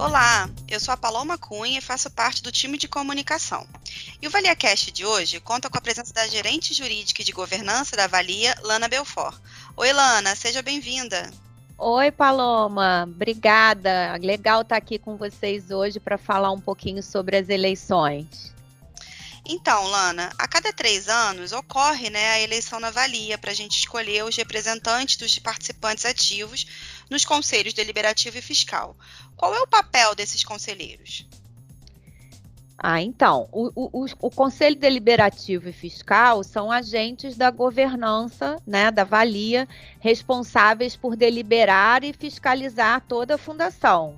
Olá, eu sou a Paloma Cunha e faço parte do time de comunicação. E o ValiaCast de hoje conta com a presença da gerente jurídica e de governança da Valia, Lana Belfort. Oi, Lana, seja bem-vinda. Oi, Paloma, obrigada. Legal estar aqui com vocês hoje para falar um pouquinho sobre as eleições. Então, Lana, a cada três anos ocorre né, a eleição na Valia para a gente escolher os representantes dos participantes ativos nos conselhos deliberativo e fiscal. Qual é o papel desses conselheiros? Ah, então, o, o, o, Conselho Deliberativo e Fiscal são agentes da governança, né, da valia, responsáveis por deliberar e fiscalizar toda a fundação.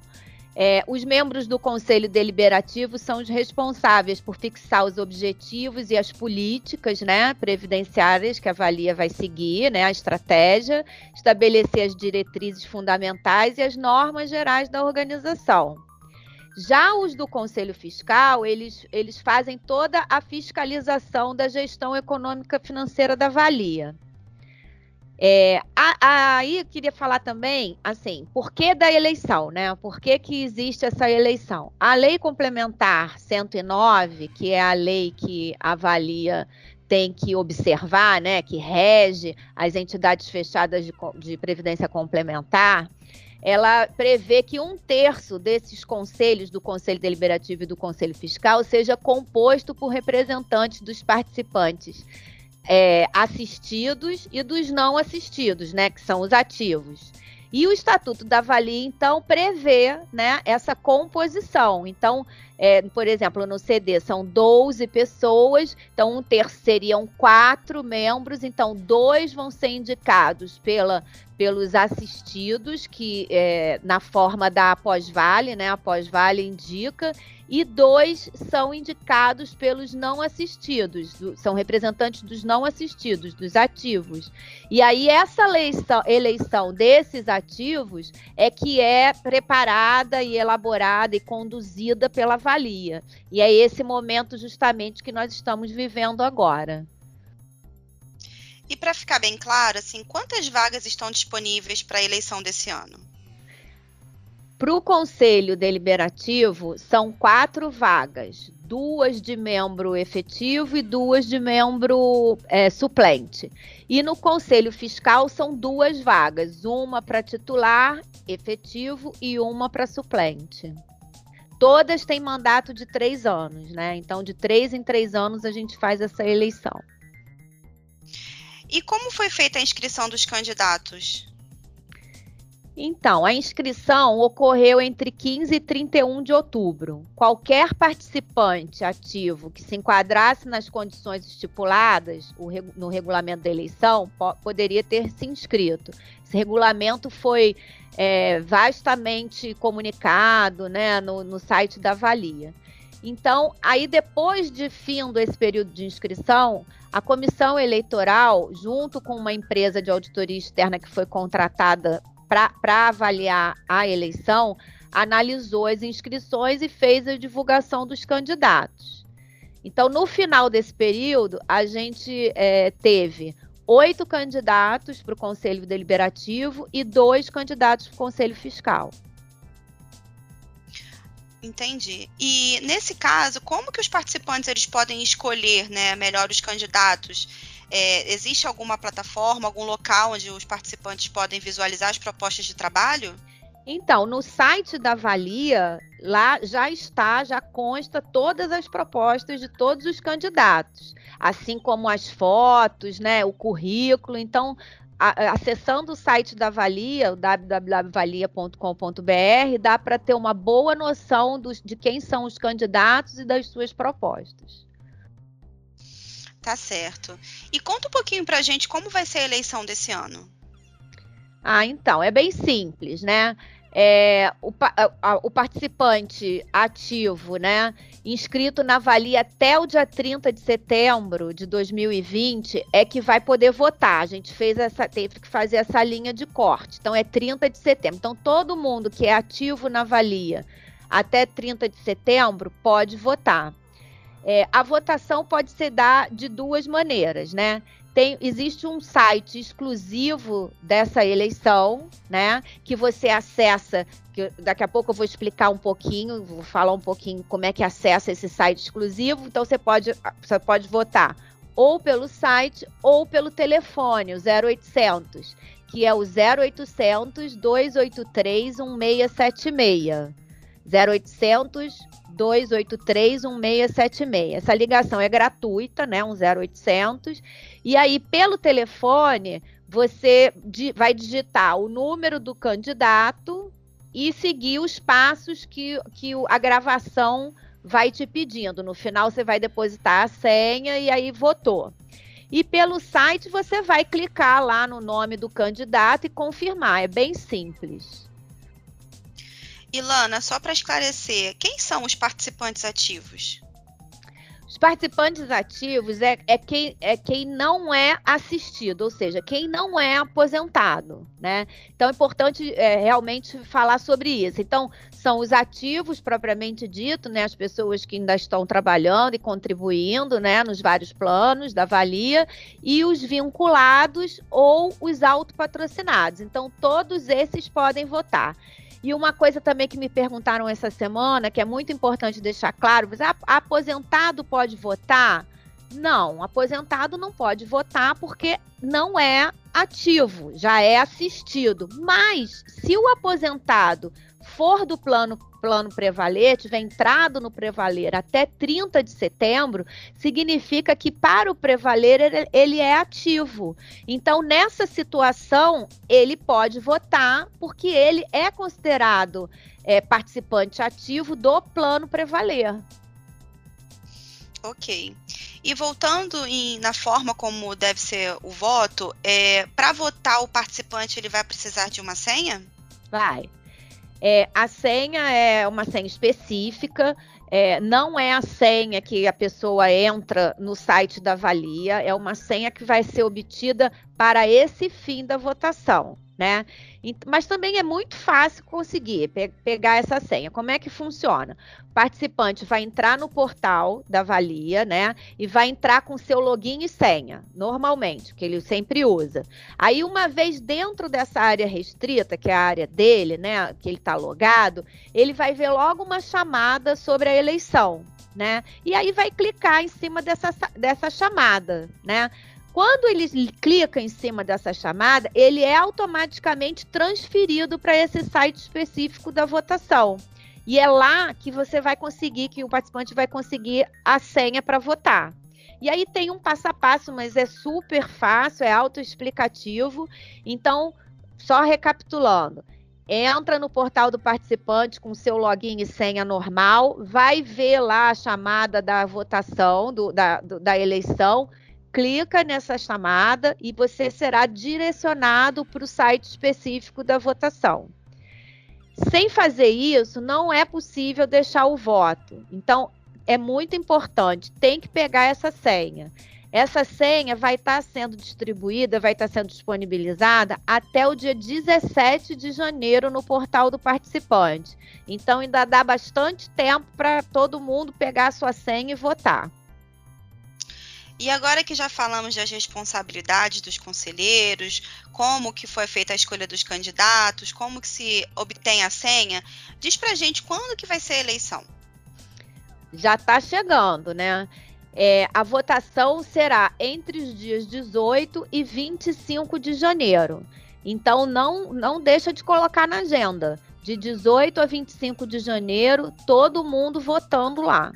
É, os membros do Conselho Deliberativo são os responsáveis por fixar os objetivos e as políticas né, previdenciárias que a Valia vai seguir, né, a estratégia, estabelecer as diretrizes fundamentais e as normas gerais da organização. Já os do Conselho Fiscal, eles, eles fazem toda a fiscalização da gestão econômica financeira da Valia. É, aí eu queria falar também, assim, por que da eleição, né? Por que, que existe essa eleição? A lei complementar 109, que é a lei que avalia, tem que observar, né? Que rege as entidades fechadas de, de previdência complementar, ela prevê que um terço desses conselhos, do Conselho Deliberativo e do Conselho Fiscal, seja composto por representantes dos participantes é, assistidos e dos não assistidos, né, que são os ativos. E o Estatuto da Valia, então, prevê né, essa composição. Então, é, por exemplo, no CD são 12 pessoas, então um terço seriam quatro membros, então dois vão ser indicados pela, pelos assistidos, que é, na forma da pós-vale, né? A pós-vale indica, e dois são indicados pelos não assistidos, são representantes dos não assistidos, dos ativos. E aí essa eleição, eleição desses ativos é que é preparada e elaborada e conduzida pela valia. E é esse momento justamente que nós estamos vivendo agora. E para ficar bem claro, assim, quantas vagas estão disponíveis para a eleição desse ano? Para o Conselho Deliberativo, são quatro vagas: duas de membro efetivo e duas de membro é, suplente. E no Conselho Fiscal são duas vagas: uma para titular efetivo e uma para suplente. Todas têm mandato de três anos, né? Então, de três em três anos, a gente faz essa eleição. E como foi feita a inscrição dos candidatos? Então, a inscrição ocorreu entre 15 e 31 de outubro. Qualquer participante ativo que se enquadrasse nas condições estipuladas no regulamento da eleição poderia ter se inscrito. Esse regulamento foi é, vastamente comunicado né, no, no site da Valia. Então, aí depois de fim desse período de inscrição, a comissão eleitoral, junto com uma empresa de auditoria externa que foi contratada para avaliar a eleição, analisou as inscrições e fez a divulgação dos candidatos. Então, no final desse período, a gente é, teve oito candidatos para o Conselho Deliberativo e dois candidatos para o Conselho Fiscal. Entendi. E nesse caso, como que os participantes eles podem escolher, né, melhor os candidatos? É, existe alguma plataforma, algum local onde os participantes podem visualizar as propostas de trabalho? Então, no site da Valia, lá já está, já consta todas as propostas de todos os candidatos, assim como as fotos, né, o currículo. Então, a, acessando o site da Valia, www.valia.com.br, dá para ter uma boa noção dos, de quem são os candidatos e das suas propostas. Tá certo. E conta um pouquinho pra gente como vai ser a eleição desse ano. Ah, então, é bem simples, né? É, o, a, o, participante ativo, né, inscrito na Valia até o dia 30 de setembro de 2020, é que vai poder votar. A gente fez essa, teve que fazer essa linha de corte. Então, é 30 de setembro. Então, todo mundo que é ativo na Valia até 30 de setembro pode votar. É, a votação pode ser dada de duas maneiras, né? Tem, existe um site exclusivo dessa eleição, né? Que você acessa. Que daqui a pouco eu vou explicar um pouquinho, vou falar um pouquinho como é que acessa esse site exclusivo. Então você pode, você pode votar ou pelo site ou pelo telefone, o 0800, que é o 0800 283 1676. 0800 283 1676. Essa ligação é gratuita, né? Um 0800. E aí, pelo telefone, você vai digitar o número do candidato e seguir os passos que, que a gravação vai te pedindo. No final, você vai depositar a senha e aí votou. E pelo site, você vai clicar lá no nome do candidato e confirmar. É bem simples. Ilana, só para esclarecer, quem são os participantes ativos? Os participantes ativos é, é, quem, é quem não é assistido, ou seja, quem não é aposentado, né? Então é importante é, realmente falar sobre isso. Então, são os ativos propriamente dito, né? As pessoas que ainda estão trabalhando e contribuindo, né? Nos vários planos da valia, e os vinculados ou os autopatrocinados. Então, todos esses podem votar. E uma coisa também que me perguntaram essa semana, que é muito importante deixar claro, você, aposentado pode votar? Não, aposentado não pode votar porque não é ativo, já é assistido. Mas se o aposentado for do plano plano Prevaler, tiver entrado no Prevaler até 30 de setembro, significa que para o Prevaler ele, ele é ativo. Então, nessa situação, ele pode votar, porque ele é considerado é, participante ativo do plano Prevaler. Ok. E voltando em, na forma como deve ser o voto, é, para votar o participante ele vai precisar de uma senha? Vai. É, a senha é uma senha específica, é, não é a senha que a pessoa entra no site da Valia, é uma senha que vai ser obtida para esse fim da votação né? Mas também é muito fácil conseguir pe pegar essa senha. Como é que funciona? O participante vai entrar no portal da Valia, né? E vai entrar com seu login e senha, normalmente, que ele sempre usa. Aí, uma vez dentro dessa área restrita, que é a área dele, né? Que ele está logado, ele vai ver logo uma chamada sobre a eleição, né? E aí vai clicar em cima dessa, dessa chamada, né? Quando ele clica em cima dessa chamada, ele é automaticamente transferido para esse site específico da votação. E é lá que você vai conseguir, que o participante vai conseguir a senha para votar. E aí tem um passo a passo, mas é super fácil, é autoexplicativo. Então, só recapitulando. Entra no portal do participante com seu login e senha normal, vai ver lá a chamada da votação, do, da, do, da eleição, clica nessa chamada e você será direcionado para o site específico da votação. Sem fazer isso, não é possível deixar o voto. Então, é muito importante, tem que pegar essa senha. Essa senha vai estar sendo distribuída, vai estar sendo disponibilizada até o dia 17 de janeiro no portal do participante. Então, ainda dá bastante tempo para todo mundo pegar a sua senha e votar. E agora que já falamos das responsabilidades dos conselheiros, como que foi feita a escolha dos candidatos, como que se obtém a senha, diz pra gente quando que vai ser a eleição. Já está chegando, né? É, a votação será entre os dias 18 e 25 de janeiro. Então não, não deixa de colocar na agenda. De 18 a 25 de janeiro, todo mundo votando lá.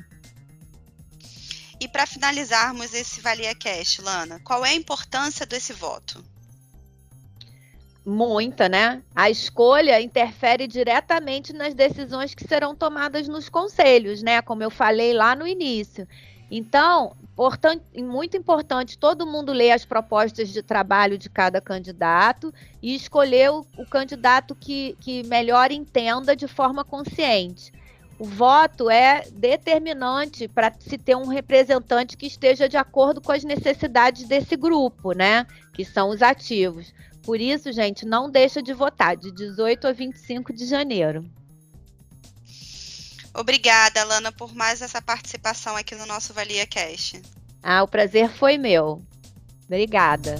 E para finalizarmos esse Valia Cash, Lana, qual é a importância desse voto? Muita, né? A escolha interfere diretamente nas decisões que serão tomadas nos conselhos, né? Como eu falei lá no início. Então, muito importante todo mundo ler as propostas de trabalho de cada candidato e escolher o, o candidato que, que melhor entenda de forma consciente o voto é determinante para se ter um representante que esteja de acordo com as necessidades desse grupo, né? Que são os ativos. Por isso, gente, não deixa de votar de 18 a 25 de janeiro. Obrigada, Lana, por mais essa participação aqui no nosso Valia Cash. Ah, o prazer foi meu. Obrigada.